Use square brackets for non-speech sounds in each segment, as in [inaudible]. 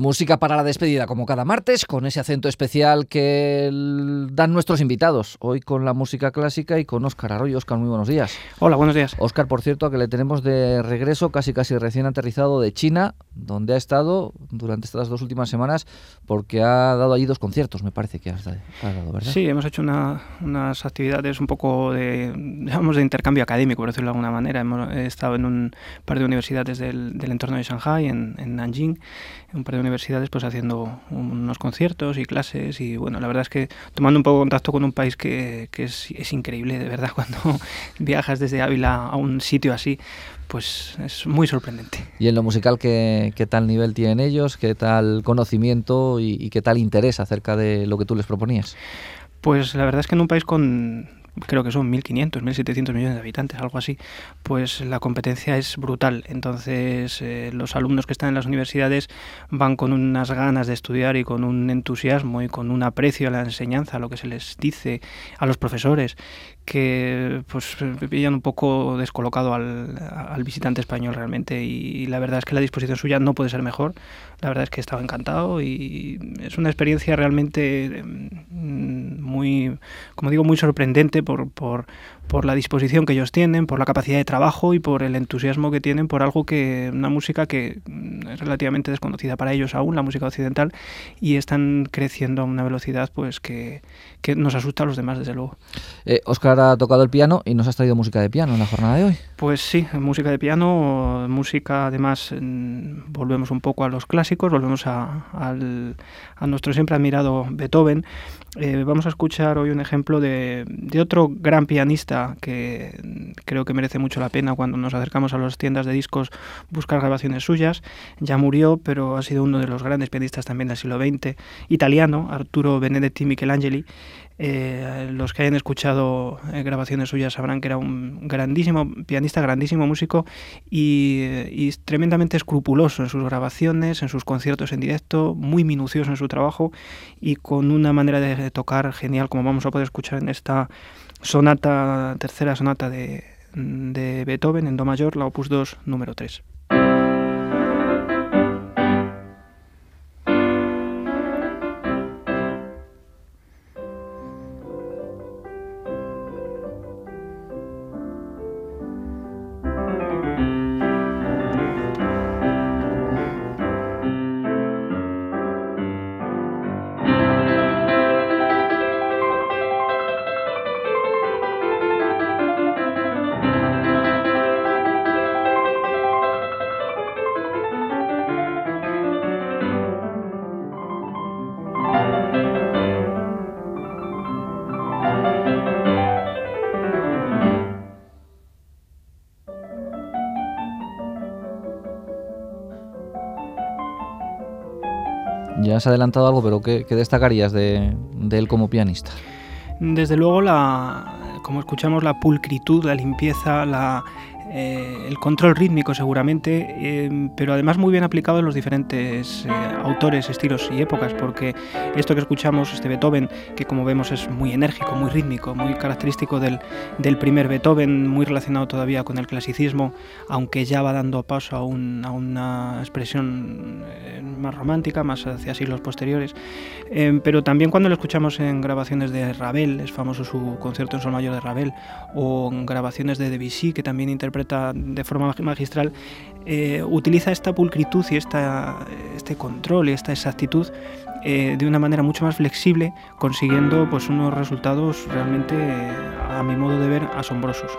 Música para la despedida, como cada martes, con ese acento especial que dan nuestros invitados. Hoy con la música clásica y con Óscar Arroyo. Óscar, muy buenos días. Hola, buenos días. Óscar, por cierto, a que le tenemos de regreso, casi casi recién aterrizado de China, donde ha estado durante estas dos últimas semanas, porque ha dado allí dos conciertos, me parece que ha dado, ¿verdad? Sí, hemos hecho unas actividades un poco de, digamos, de intercambio académico, por decirlo de alguna manera. Hemos estado en un par de universidades del, entorno de Shanghai, en, en Nanjing, un par de universidades pues haciendo unos conciertos y clases y bueno, la verdad es que tomando un poco contacto con un país que, que es, es, increíble, de verdad, [laughs] cuando viajas desde Ávila a un sitio así, pues es muy sorprendente. ¿Y en lo musical qué, qué tal nivel tienen ellos? ¿Qué tal conocimiento y, y qué tal interés acerca de lo que tú les proponías? Pues la verdad es que en un país con creo que son 1.500, 1.700 millones de habitantes, algo así, pues la competencia es brutal. Entonces eh, los alumnos que están en las universidades van con unas ganas de estudiar y con un entusiasmo y con un aprecio a la enseñanza, a lo que se les dice, a los profesores, que pues pillan un poco descolocado al, al, visitante español realmente y la verdad es que la disposición suya no puede ser mejor. La verdad es que estaba encantado y es una experiencia realmente mm, muy, como digo, muy sorprendente por, por, por la disposición que ellos tienen, por la capacidad de trabajo y por el entusiasmo que tienen por algo que, una música que mm, es relativamente desconocida para ellos aún, la música occidental, y están creciendo a una velocidad pues que, que nos asusta a los demás, desde luego. Eh, Oscar ha tocado el piano y nos has traído música de piano en la jornada de hoy. Pues sí, música de piano, música además, volvemos un poco a los clásicos, volvemos a, al, a nuestro siempre admirado Beethoven. Eh, vamos a escuchar hoy un ejemplo de, de otro gran pianista que creo que merece mucho la pena cuando nos acercamos a las tiendas de discos buscar grabaciones suyas. Ya murió, pero ha sido uno de los grandes pianistas también del siglo XX, italiano, Arturo Benedetti Michelangeli. Eh, los que hayan escuchado eh, grabaciones suyas sabrán que era un grandísimo pianista, grandísimo músico y, y, tremendamente escrupuloso en sus grabaciones, en sus conciertos en directo, muy minucioso en su trabajo y con una manera de tocar genial, como vamos a poder escuchar en esta sonata, tercera sonata de, de Beethoven en Do mayor, la opus 2, número 3. Ya has adelantado algo, pero ¿qué, destacarías de, de, él como pianista? Desde luego, la, como escuchamos, la pulcritud, la limpieza, la, eh, el control rítmico seguramente, eh, pero además muy bien aplicado en los diferentes eh, autores, estilos y épocas, porque esto que escuchamos, este Beethoven, que como vemos es muy enérgico, muy rítmico, muy característico del, del primer Beethoven, muy relacionado todavía con el clasicismo, aunque ya va dando paso a, un, a una expresión más romántica, más hacia siglos posteriores, pero también cuando lo escuchamos en grabaciones de Ravel, es famoso su concierto en sol mayor de Ravel, o en grabaciones de Debussy, que también interpreta de forma magistral, eh, utiliza esta pulcritud y esta, este control y esta exactitud eh, de una manera mucho más flexible, consiguiendo pues, unos resultados realmente, a mi modo de ver, asombrosos.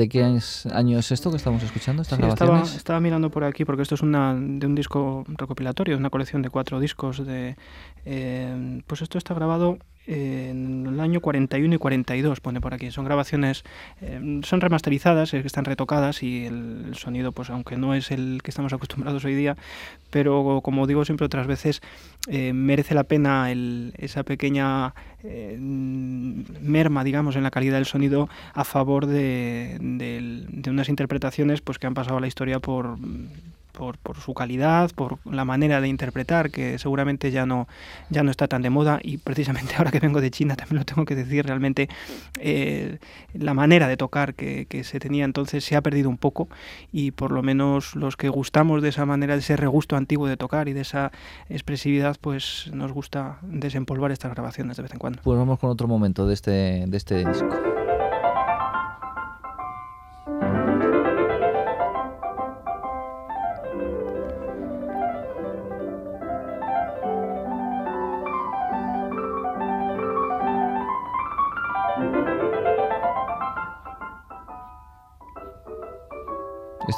¿De qué año es esto que estamos escuchando, estas sí, grabaciones? Estaba, estaba, mirando por aquí porque esto es una, de un disco recopilatorio, una colección de cuatro discos. de eh, Pues esto está grabado en el año 41 y 42, pone por aquí. Son grabaciones, eh, son remasterizadas, eh, están retocadas y el, sonido, pues aunque no es el que estamos acostumbrados hoy día, pero como digo siempre otras veces, eh, merece la pena esa pequeña merma, digamos, en la calidad del sonido a favor de, de unas interpretaciones pues que han pasado a la historia por por, por, su calidad, por la manera de interpretar, que seguramente ya no, ya no está tan de moda. Y precisamente [laughs] ahora que vengo de China, también lo tengo que decir, realmente eh, la manera de tocar que, que, se tenía entonces se ha perdido un poco y por lo menos los que gustamos de esa manera, de ese regusto antiguo de tocar y de esa expresividad, pues nos gusta desempolvar estas grabaciones de vez en cuando. Pues vamos con otro momento de este, de este disco.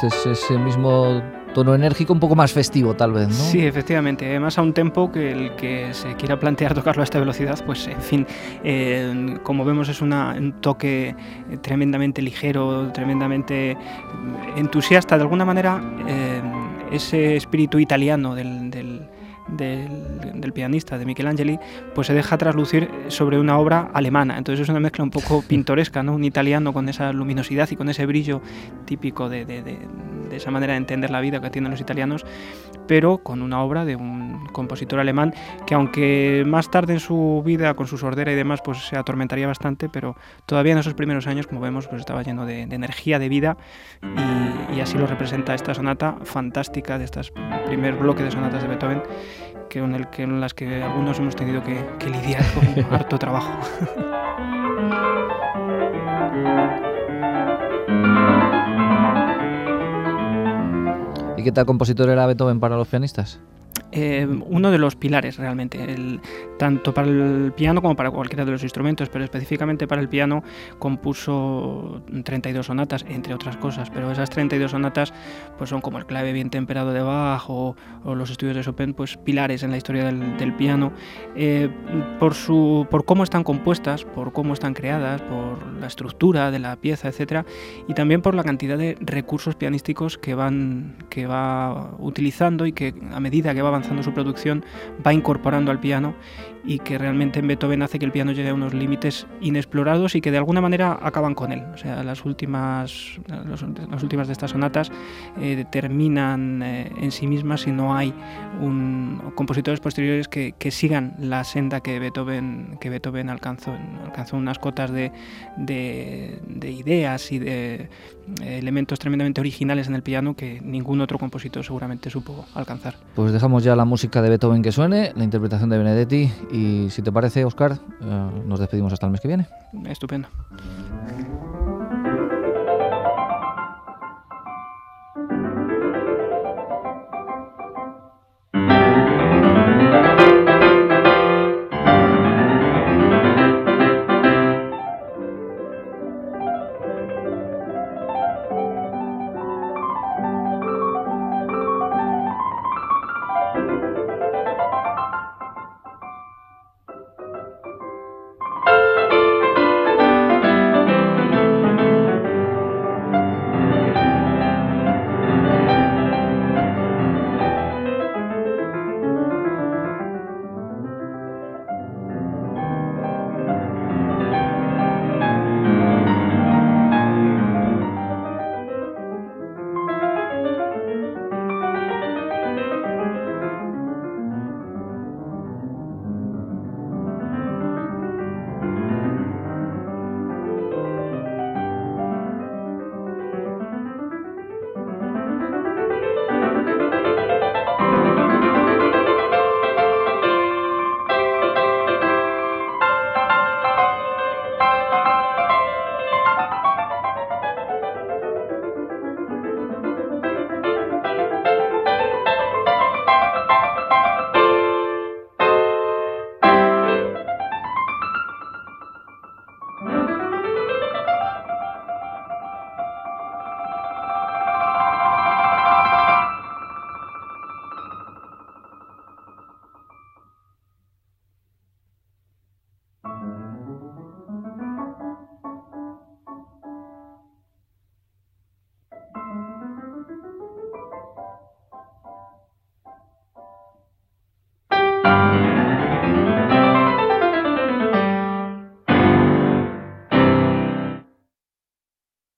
Es ese mismo tono enérgico, un poco más festivo tal vez. Sí, efectivamente. Además a un tempo que el que se quiera plantear tocarlo a esta velocidad, pues en fin, como vemos es un toque tremendamente ligero, tremendamente entusiasta. De alguna manera, eh, ese espíritu italiano del, pianista, de Michelangeli, pues se deja traslucir sobre una obra alemana. Entonces es una mezcla un poco [laughs] pintoresca, ¿no? Un italiano con esa luminosidad y con ese brillo típico de, de, esa manera de entender la vida que tienen los italianos, pero con una obra de un compositor alemán que aunque más tarde en su vida, con su sordera y demás, pues se atormentaría bastante, pero todavía en esos primeros años, como vemos, pues estaba lleno de, energía, de vida, y, y así lo representa esta sonata fantástica de este primer bloque de sonatas de Beethoven que en, el que, en las que algunos hemos tenido que, que lidiar con [laughs] harto trabajo. [laughs] ¿Y qué tal compositor era Beethoven para los pianistas? Eh, uno de los pilares realmente, el, tanto para el piano como para cualquiera de los instrumentos, pero específicamente para el piano compuso 32 sonatas, entre otras cosas, pero esas 32 sonatas pues son como el clave bien temperado de Bach o, los estudios de Chopin, pues pilares en la historia del, piano, eh, por, su, por cómo están compuestas, por cómo están creadas, por la estructura de la pieza, etc. Y también por la cantidad de recursos pianísticos que, van, que va utilizando y que a medida que va avanzando su producción, va incorporando al piano y que realmente en Beethoven hace que el piano llegue a unos límites inexplorados y que de alguna manera acaban con él. O sea, las últimas, las últimas de estas sonatas eh, terminan eh, en sí mismas si no hay un, compositores posteriores que, que, sigan la senda que Beethoven, que Beethoven alcanzó. Alcanzó unas cotas de, de, de ideas y de eh, elementos tremendamente originales en el piano que ningún otro compositor seguramente supo alcanzar. Pues dejamos ya la música de Beethoven que suene, la interpretación de Benedetti y si te parece, Oscar, eh, nos despedimos hasta el mes que viene. Estupendo.